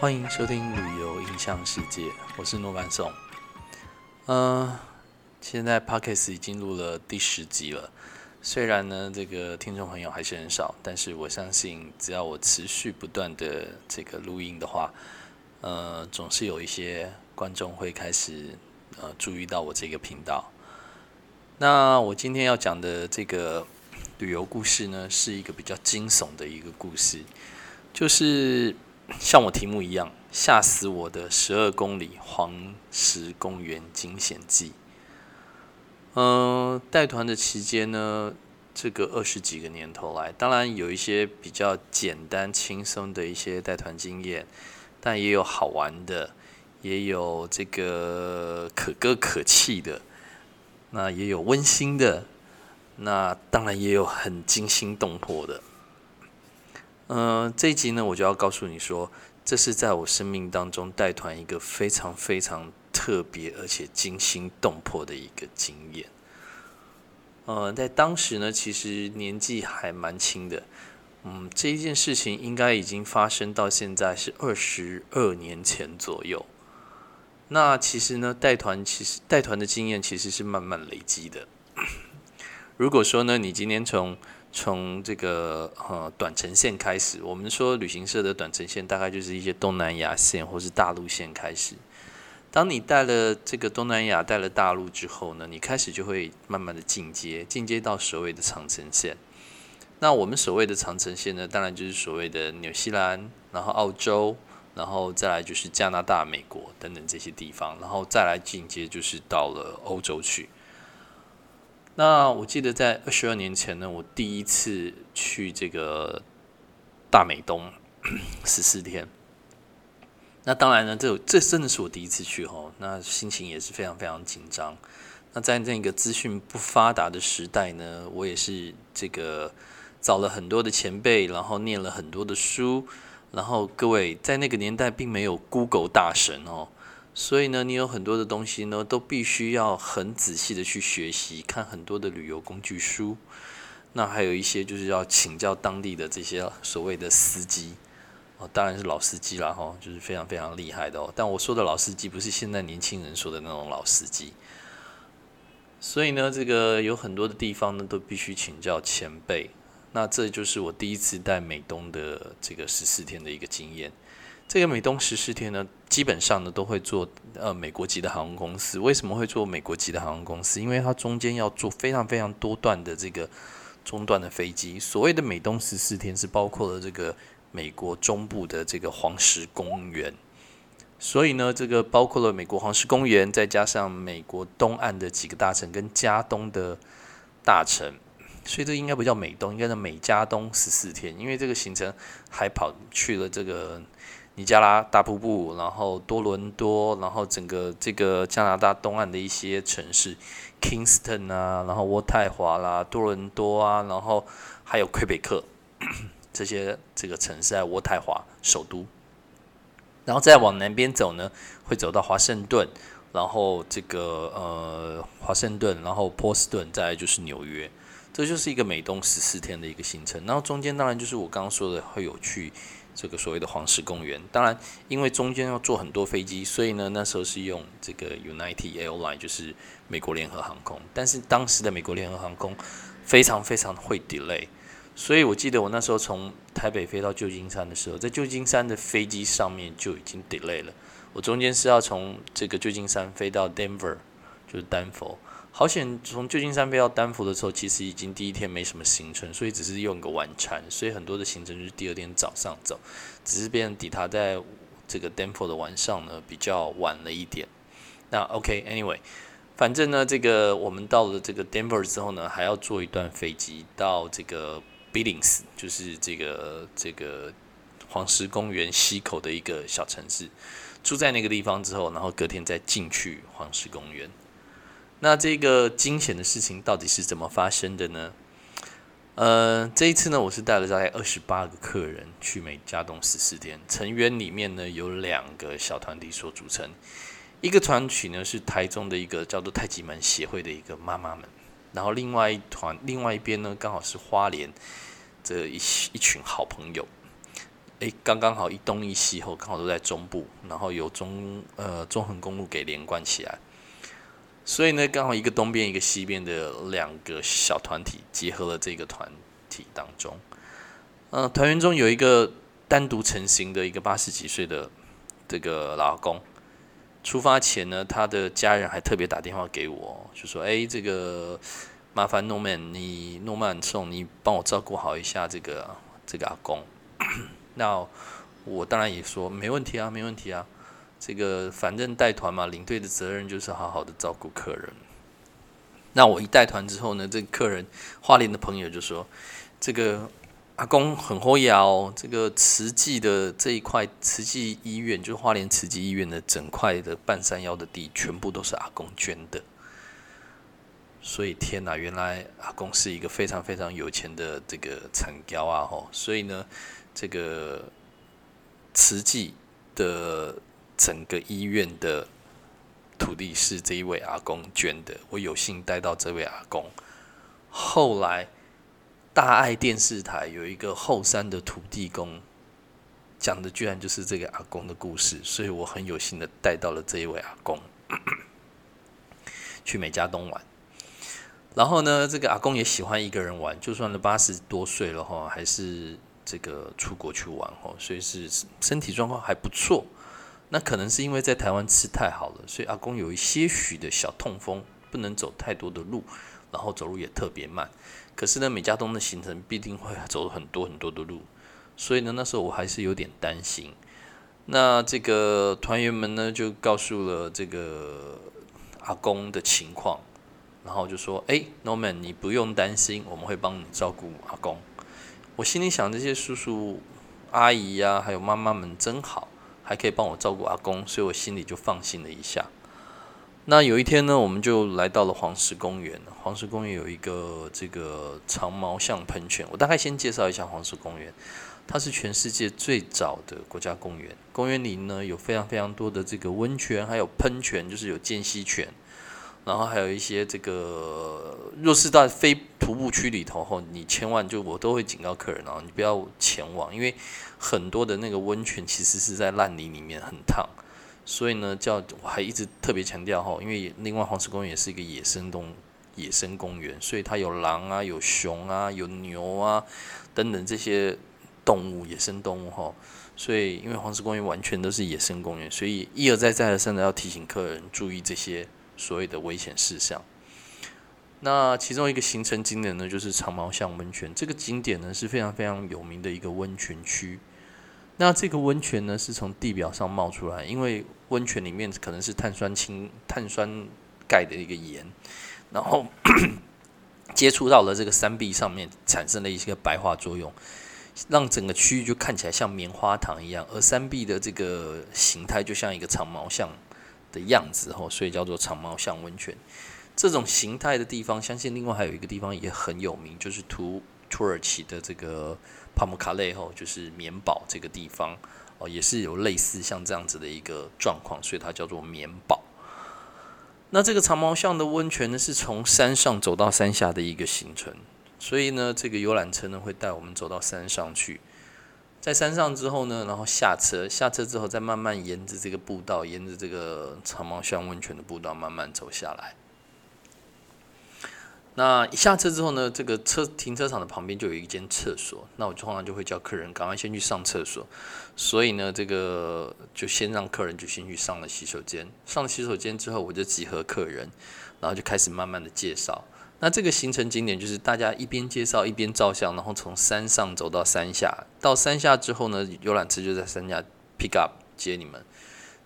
欢迎收听旅游印象世界，我是诺曼颂。嗯，现在 Podcast 已经录了第十集了。虽然呢，这个听众朋友还是很少，但是我相信，只要我持续不断的这个录音的话，呃，总是有一些观众会开始呃注意到我这个频道。那我今天要讲的这个旅游故事呢，是一个比较惊悚的一个故事，就是像我题目一样，吓死我的十二公里黄石公园惊险记。嗯，带团的期间呢，这个二十几个年头来，当然有一些比较简单轻松的一些带团经验，但也有好玩的，也有这个可歌可泣的，那也有温馨的，那当然也有很惊心动魄的。嗯，这一集呢，我就要告诉你说，这是在我生命当中带团一个非常非常。特别而且惊心动魄的一个经验。呃，在当时呢，其实年纪还蛮轻的。嗯，这一件事情应该已经发生到现在是二十二年前左右。那其实呢，带团其实带团的经验其实是慢慢累积的。如果说呢，你今天从从这个呃短程线开始，我们说旅行社的短程线大概就是一些东南亚线或是大陆线开始。当你带了这个东南亚、带了大陆之后呢，你开始就会慢慢的进阶，进阶到所谓的长城线。那我们所谓的长城线呢，当然就是所谓的纽西兰，然后澳洲，然后再来就是加拿大、美国等等这些地方，然后再来进阶就是到了欧洲去。那我记得在二十二年前呢，我第一次去这个大美东十四天。那当然呢，这这真的是我第一次去哦，那心情也是非常非常紧张。那在那个资讯不发达的时代呢，我也是这个找了很多的前辈，然后念了很多的书。然后各位在那个年代并没有 Google 大神哦，所以呢，你有很多的东西呢，都必须要很仔细的去学习，看很多的旅游工具书。那还有一些就是要请教当地的这些所谓的司机。哦，当然是老司机啦，哈，就是非常非常厉害的哦。但我说的老司机不是现在年轻人说的那种老司机。所以呢，这个有很多的地方呢，都必须请教前辈。那这就是我第一次带美东的这个十四天的一个经验。这个美东十四天呢，基本上呢都会做呃美国籍的航空公司。为什么会做美国籍的航空公司？因为它中间要做非常非常多段的这个中段的飞机。所谓的美东十四天是包括了这个。美国中部的这个黄石公园，所以呢，这个包括了美国黄石公园，再加上美国东岸的几个大城跟加东的大城，所以这应该不叫美东，应该叫美加东十四天，因为这个行程还跑去了这个尼加拉大瀑布，然后多伦多，然后整个这个加拿大东岸的一些城市，Kingston 啊，然后渥太华啦，多伦多啊，然后还有魁北克。这些这个城市在渥太华首都，然后再往南边走呢，会走到华盛顿，然后这个呃华盛顿，然后波士顿，再就是纽约，这就是一个美东十四天的一个行程。然后中间当然就是我刚刚说的会有去这个所谓的黄石公园。当然，因为中间要坐很多飞机，所以呢那时候是用这个 United Airline，就是美国联合航空。但是当时的美国联合航空非常非常会 delay。所以我记得我那时候从台北飞到旧金山的时候，在旧金山的飞机上面就已经 delay 了。我中间是要从这个旧金山飞到 Denver，就是丹佛。好险，从旧金山飞到丹佛的时候，其实已经第一天没什么行程，所以只是用个晚餐，所以很多的行程是第二天早上走。只是别人抵达在这个 Denver 的晚上呢，比较晚了一点。那 OK，Anyway，反正呢，这个我们到了这个 Denver 之后呢，还要坐一段飞机到这个。Billings 就是这个这个黄石公园西口的一个小城市，住在那个地方之后，然后隔天再进去黄石公园。那这个惊险的事情到底是怎么发生的呢？呃，这一次呢，我是带了大概二十八个客人去美加东十四天，成员里面呢有两个小团体所组成，一个团体呢是台中的一个叫做太极门协会的一个妈妈们。然后另外一团，另外一边呢，刚好是花莲这一一群好朋友。哎，刚刚好一东一西后，刚好都在中部，然后有中呃中横公路给连贯起来，所以呢，刚好一个东边一个西边的两个小团体结合了这个团体当中，呃，团员中有一个单独成型的一个八十几岁的这个老公，出发前呢，他的家人还特别打电话给我，就说：“哎，这个麻烦诺曼，你诺曼送你帮我照顾好一下这个这个阿公。”那我当然也说没问题啊，没问题啊。这个反正带团嘛，领队的责任就是好好的照顾客人。那我一带团之后呢，这个客人花莲的朋友就说：“这个阿公很厚牙哦，这个慈济的这一块慈济医院，就是花莲慈济医院的整块的半山腰的地，全部都是阿公捐的。所以天哪，原来阿公是一个非常非常有钱的这个产雕啊！吼，所以呢。”这个慈济的整个医院的土地是这一位阿公捐的，我有幸带到这位阿公。后来大爱电视台有一个后山的土地公，讲的居然就是这个阿公的故事，所以我很有幸的带到了这一位阿公去美加东玩。然后呢，这个阿公也喜欢一个人玩，就算了八十多岁了哈，还是。这个出国去玩哦，所以是身体状况还不错。那可能是因为在台湾吃太好了，所以阿公有一些许的小痛风，不能走太多的路，然后走路也特别慢。可是呢，美加东的行程必定会走很多很多的路，所以呢，那时候我还是有点担心。那这个团员们呢，就告诉了这个阿公的情况，然后就说：“哎，Norman，你不用担心，我们会帮你照顾阿公。”我心里想，这些叔叔、阿姨呀，还有妈妈们真好，还可以帮我照顾阿公，所以我心里就放心了一下。那有一天呢，我们就来到了黄石公园。黄石公园有一个这个长毛象喷泉，我大概先介绍一下黄石公园。它是全世界最早的国家公园，公园里呢有非常非常多的这个温泉，还有喷泉，就是有间隙泉。然后还有一些这个，若是在非徒步区里头后，你千万就我都会警告客人哦，你不要前往，因为很多的那个温泉其实是在烂泥里面，很烫。所以呢，叫我还一直特别强调哈，因为另外黄石公园也是一个野生动野生公园，所以它有狼啊，有熊啊，有牛啊等等这些动物，野生动物哈。所以因为黄石公园完全都是野生公园，所以一而再再而三的要提醒客人注意这些。所谓的危险事项，那其中一个行程景点呢，就是长毛象温泉。这个景点呢是非常非常有名的一个温泉区。那这个温泉呢是从地表上冒出来，因为温泉里面可能是碳酸氢、碳酸钙的一个盐，然后 接触到了这个山壁上面，产生了一些白化作用，让整个区域就看起来像棉花糖一样，而山壁的这个形态就像一个长毛象。的样子吼，所以叫做长毛象温泉。这种形态的地方，相信另外还有一个地方也很有名，就是土土耳其的这个帕姆卡雷吼，就是棉堡这个地方哦，也是有类似像这样子的一个状况，所以它叫做棉堡。那这个长毛象的温泉呢，是从山上走到山下的一个行程，所以呢，这个游览车呢会带我们走到山上去。在山上之后呢，然后下车，下车之后再慢慢沿着这个步道，沿着这个长毛象温泉的步道慢慢走下来。那一下车之后呢，这个车停车场的旁边就有一间厕所，那我通常就会叫客人赶快先去上厕所，所以呢，这个就先让客人就先去上了洗手间。上了洗手间之后，我就集合客人，然后就开始慢慢的介绍。那这个行程景点就是大家一边介绍一边照相，然后从山上走到山下。到山下之后呢，游览车就在山下 pick up 接你们。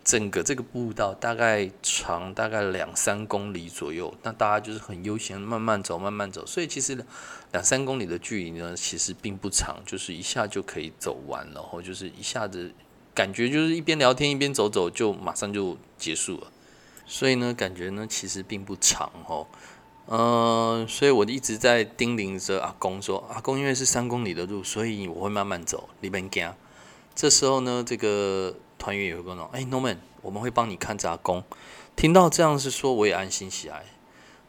整个这个步道大概长大概两三公里左右，那大家就是很悠闲，慢慢走，慢慢走。所以其实两三公里的距离呢，其实并不长，就是一下就可以走完，然后就是一下子感觉就是一边聊天一边走走，就马上就结束了。所以呢，感觉呢其实并不长哦。嗯，所以我一直在叮咛着阿公说：“阿公，因为是三公里的路，所以我会慢慢走，里面惊。”这时候呢，这个团员也会跟我：“哎，Norman，我们会帮你看着阿公。”听到这样是说，我也安心起来。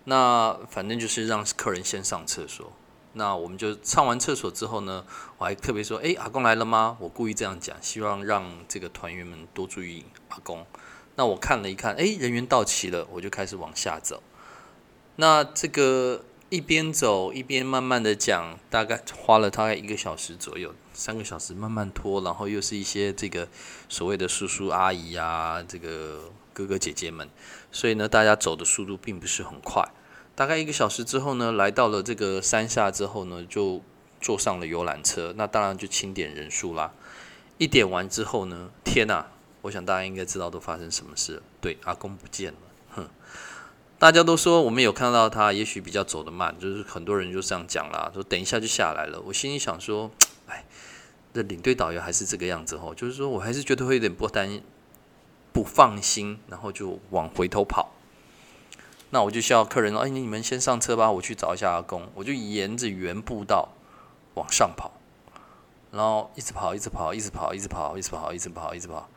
那反正就是让客人先上厕所，那我们就上完厕所之后呢，我还特别说：“哎，阿公来了吗？”我故意这样讲，希望让这个团员们多注意阿公。那我看了一看，哎，人员到齐了，我就开始往下走。那这个一边走一边慢慢的讲，大概花了大概一个小时左右，三个小时慢慢拖，然后又是一些这个所谓的叔叔阿姨啊，这个哥哥姐姐们，所以呢，大家走的速度并不是很快。大概一个小时之后呢，来到了这个山下之后呢，就坐上了游览车。那当然就清点人数啦。一点完之后呢，天呐！我想大家应该知道都发生什么事。对，阿公不见了。哼，大家都说我们有看到他，也许比较走得慢，就是很多人就这样讲啦，说等一下就下来了。我心里想说，哎，这领队导游还是这个样子吼，就是说我还是觉得会有点不担不放心，然后就往回头跑。那我就叫客人说：“哎，你们先上车吧，我去找一下阿公。”我就沿着原步道往上跑，然后一直跑，一直跑，一直跑，一直跑，一直跑，一直跑，一直跑，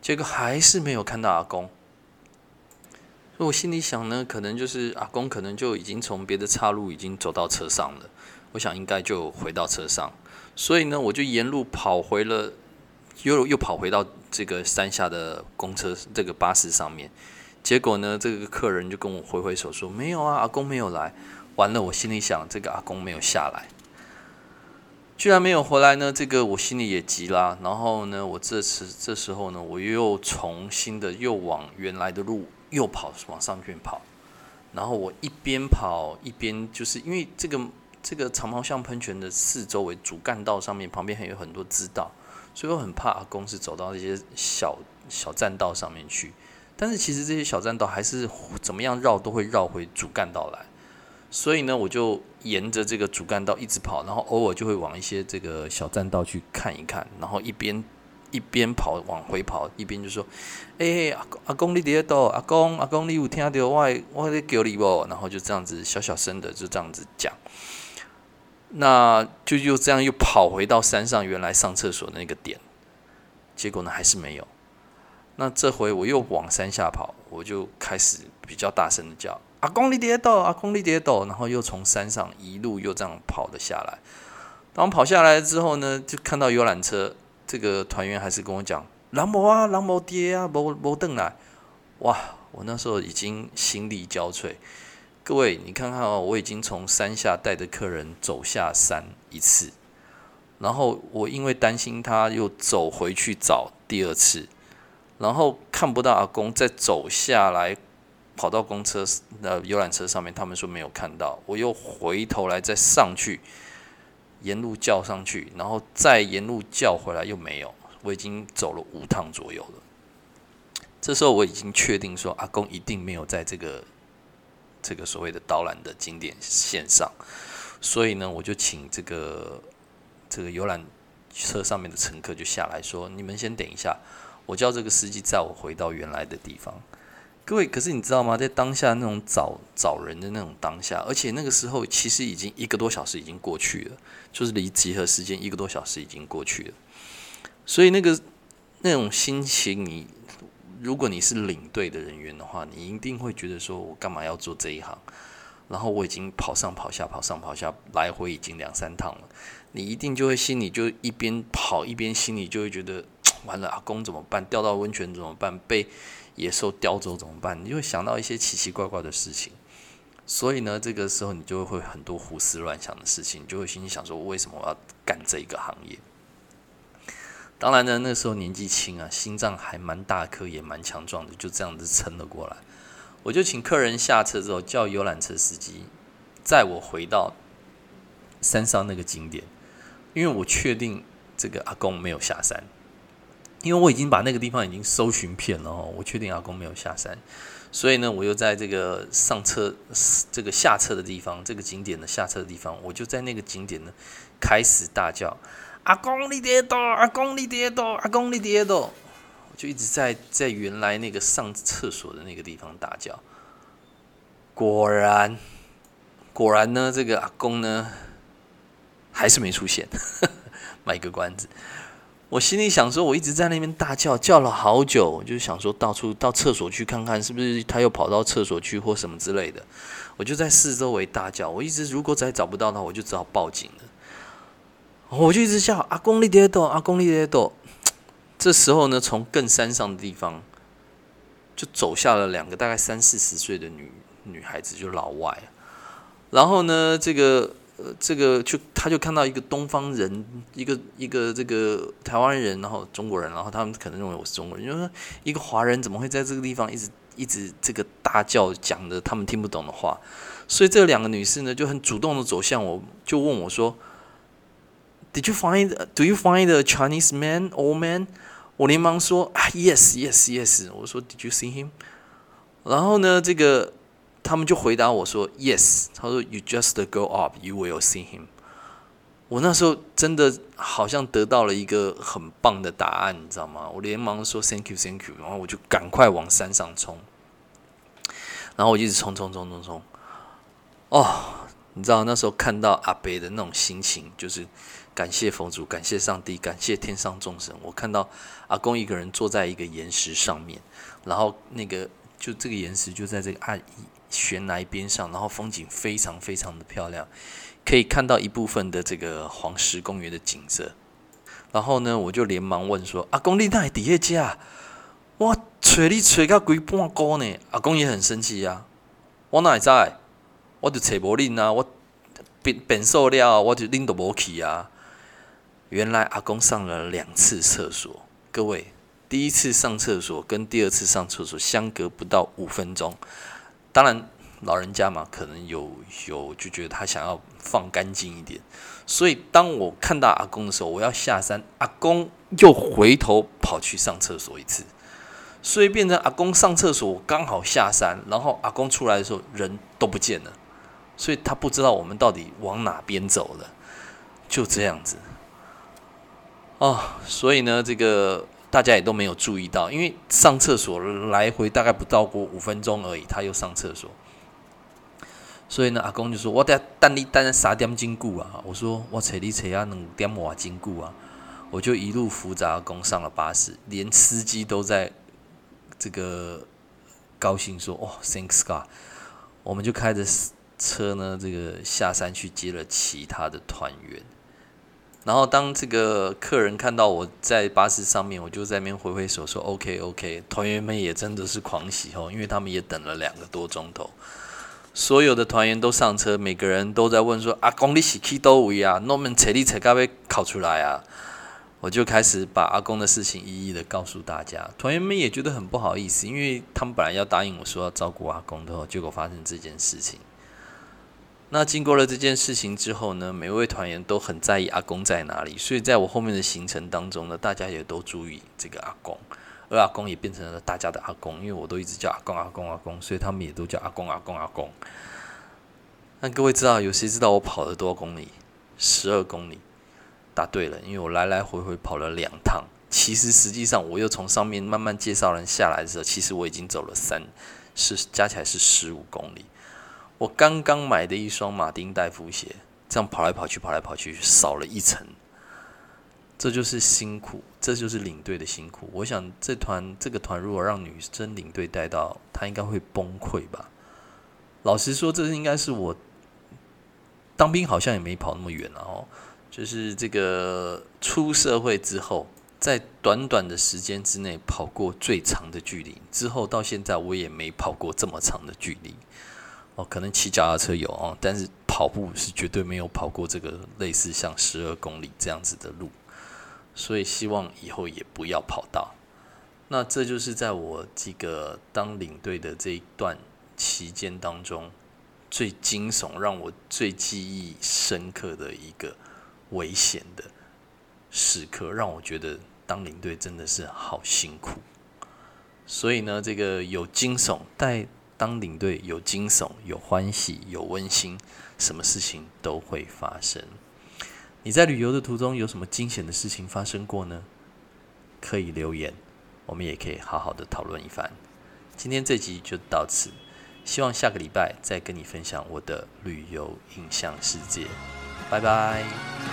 结果还是没有看到阿公。所以我心里想呢，可能就是阿公可能就已经从别的岔路已经走到车上了。我想应该就回到车上，所以呢，我就沿路跑回了，又又跑回到这个山下的公车这个巴士上面。结果呢，这个客人就跟我挥挥手说：“没有啊，阿公没有来。”完了，我心里想，这个阿公没有下来，居然没有回来呢。这个我心里也急啦。然后呢，我这次这时候呢，我又重新的又往原来的路又跑往上面跑。然后我一边跑一边就是因为这个这个长毛象喷泉的四周围主干道上面旁边还有很多支道，所以我很怕公是走到那些小小栈道上面去。但是其实这些小栈道还是怎么样绕都会绕回主干道来，所以呢，我就沿着这个主干道一直跑，然后偶尔就会往一些这个小栈道去看一看，然后一边一边跑往回跑，一边就说：“哎，阿公阿公你伫倒？阿公阿公你有听到我我在叫你不？”然后就这样子小小声的就这样子讲，那就又这样又跑回到山上原来上厕所的那个点，结果呢还是没有。那这回我又往山下跑，我就开始比较大声的叫：“阿公你跌倒，阿公你跌倒！”然后又从山上一路又这样跑了下来。当我跑下来之后呢，就看到游览车，这个团员还是跟我讲：“狼魔啊，狼魔跌啊，魔魔凳来！”哇！我那时候已经心力交瘁。各位，你看看哦，我已经从山下带着客人走下山一次，然后我因为担心他又走回去找第二次。然后看不到阿公，再走下来，跑到公车呃游览车上面，他们说没有看到。我又回头来再上去，沿路叫上去，然后再沿路叫回来又没有。我已经走了五趟左右了。这时候我已经确定说阿公一定没有在这个这个所谓的导览的景点线上，所以呢，我就请这个这个游览车上面的乘客就下来说：“你们先等一下。”我叫这个司机载我回到原来的地方。各位，可是你知道吗？在当下那种找找人的那种当下，而且那个时候其实已经一个多小时已经过去了，就是离集合时间一个多小时已经过去了。所以那个那种心情，你如果你是领队的人员的话，你一定会觉得说我干嘛要做这一行？然后我已经跑上跑下，跑上跑下，来回已经两三趟了，你一定就会心里就一边跑一边心里就会觉得。完了，阿公怎么办？掉到温泉怎么办？被野兽叼走怎么办？你就会想到一些奇奇怪怪的事情。所以呢，这个时候你就会很多胡思乱想的事情，就会心里想说：为什么我要干这个行业？当然呢，那时候年纪轻啊，心脏还蛮大颗，也蛮强壮的，就这样子撑了过来。我就请客人下车之后，叫游览车司机载我回到山上那个景点，因为我确定这个阿公没有下山。因为我已经把那个地方已经搜寻遍了哦，我确定阿公没有下山，所以呢，我又在这个上车、这个下车的地方，这个景点的下车的地方，我就在那个景点呢开始大叫：“阿公你跌倒，阿公你跌倒，阿公你跌倒！”我就一直在在原来那个上厕所的那个地方大叫。果然，果然呢，这个阿公呢还是没出现，卖个关子。我心里想说，我一直在那边大叫，叫了好久，我就想说到处到厕所去看看，是不是他又跑到厕所去或什么之类的。我就在四周围大叫，我一直如果再找不到他，我就只好报警了。我就一直叫阿公你爹多，阿公你爹多。这时候呢，从更山上的地方就走下了两个大概三四十岁的女女孩子，就老外。然后呢，这个呃，这个就他就看到一个东方人，一个一个这个台湾人，然后中国人，然后他们可能认为我是中国人，就说一个华人怎么会在这个地方一直。一直这个大叫讲的他们听不懂的话，所以这两个女士呢就很主动的走向我，就问我说：“Did you find? Do you find a Chinese man, old man？” 我连忙说：“，Yes, yes, yes。”我说：“Did you see him？” 然后呢，这个他们就回答我说：“Yes。”他说：“You just go up, you will see him。”我那时候真的好像得到了一个很棒的答案，你知道吗？我连忙说 “Thank you, Thank you”，然后我就赶快往山上冲，然后我一直冲冲冲冲冲。哦，你知道那时候看到阿北的那种心情，就是感谢佛祖，感谢上帝，感谢天上众神。我看到阿公一个人坐在一个岩石上面，然后那个就这个岩石就在这个岸悬崖边上，然后风景非常非常的漂亮。可以看到一部分的这个黄石公园的景色，然后呢，我就连忙问说：“阿公，你哪底下家？我找你找到规半个呢。”阿公也很生气呀，我哪会知？我就找无恁啊，我变变瘦了，我就恁都无去啊。原来阿公上了两次厕所，各位，第一次上厕所跟第二次上厕所相隔不到五分钟，当然。老人家嘛，可能有有就觉得他想要放干净一点，所以当我看到阿公的时候，我要下山，阿公又回头跑去上厕所一次，所以变成阿公上厕所，我刚好下山，然后阿公出来的时候人都不见了，所以他不知道我们到底往哪边走了，就这样子。哦，所以呢，这个。大家也都没有注意到，因为上厕所来回大概不到过五分钟而已，他又上厕所。所以呢，阿公就说：“我得等你等三点经过啊！”我说：“我找你找啊两点瓦经过啊！”我就一路扶着阿公上了巴士，连司机都在这个高兴说：“哦，Thanks God！” 我们就开着车呢，这个下山去接了其他的团员。然后当这个客人看到我在巴士上面，我就在那边挥挥手说：“OK OK！” 团员们也真的是狂喜哦，因为他们也等了两个多钟头。所有的团员都上车，每个人都在问说：“阿公，你是去多位啊？那我们车里车该被考出来啊？”我就开始把阿公的事情一一的告诉大家。团员们也觉得很不好意思，因为他们本来要答应我说要照顾阿公的，结果发生这件事情。那经过了这件事情之后呢，每位团员都很在意阿公在哪里，所以在我后面的行程当中呢，大家也都注意这个阿公。而阿公也变成了大家的阿公，因为我都一直叫阿公阿公阿公，所以他们也都叫阿公阿公阿公。那各位知道，有谁知道我跑了多少公里？十二公里，答对了，因为我来来回回跑了两趟。其实实际上，我又从上面慢慢介绍人下来的时候，其实我已经走了三，是加起来是十五公里。我刚刚买的一双马丁戴夫鞋，这样跑来跑去，跑来跑去，少了一层。这就是辛苦，这就是领队的辛苦。我想，这团这个团如果让女生领队带到，她应该会崩溃吧。老实说，这应该是我当兵好像也没跑那么远了哦。就是这个出社会之后，在短短的时间之内跑过最长的距离，之后到现在我也没跑过这么长的距离。哦，可能骑脚踏车有哦，但是跑步是绝对没有跑过这个类似像十二公里这样子的路。所以希望以后也不要跑到。那这就是在我这个当领队的这一段期间当中，最惊悚、让我最记忆深刻的一个危险的时刻，让我觉得当领队真的是好辛苦。所以呢，这个有惊悚，带当领队有惊悚、有欢喜、有温馨，什么事情都会发生。你在旅游的途中有什么惊险的事情发生过呢？可以留言，我们也可以好好的讨论一番。今天这集就到此，希望下个礼拜再跟你分享我的旅游印象世界。拜拜。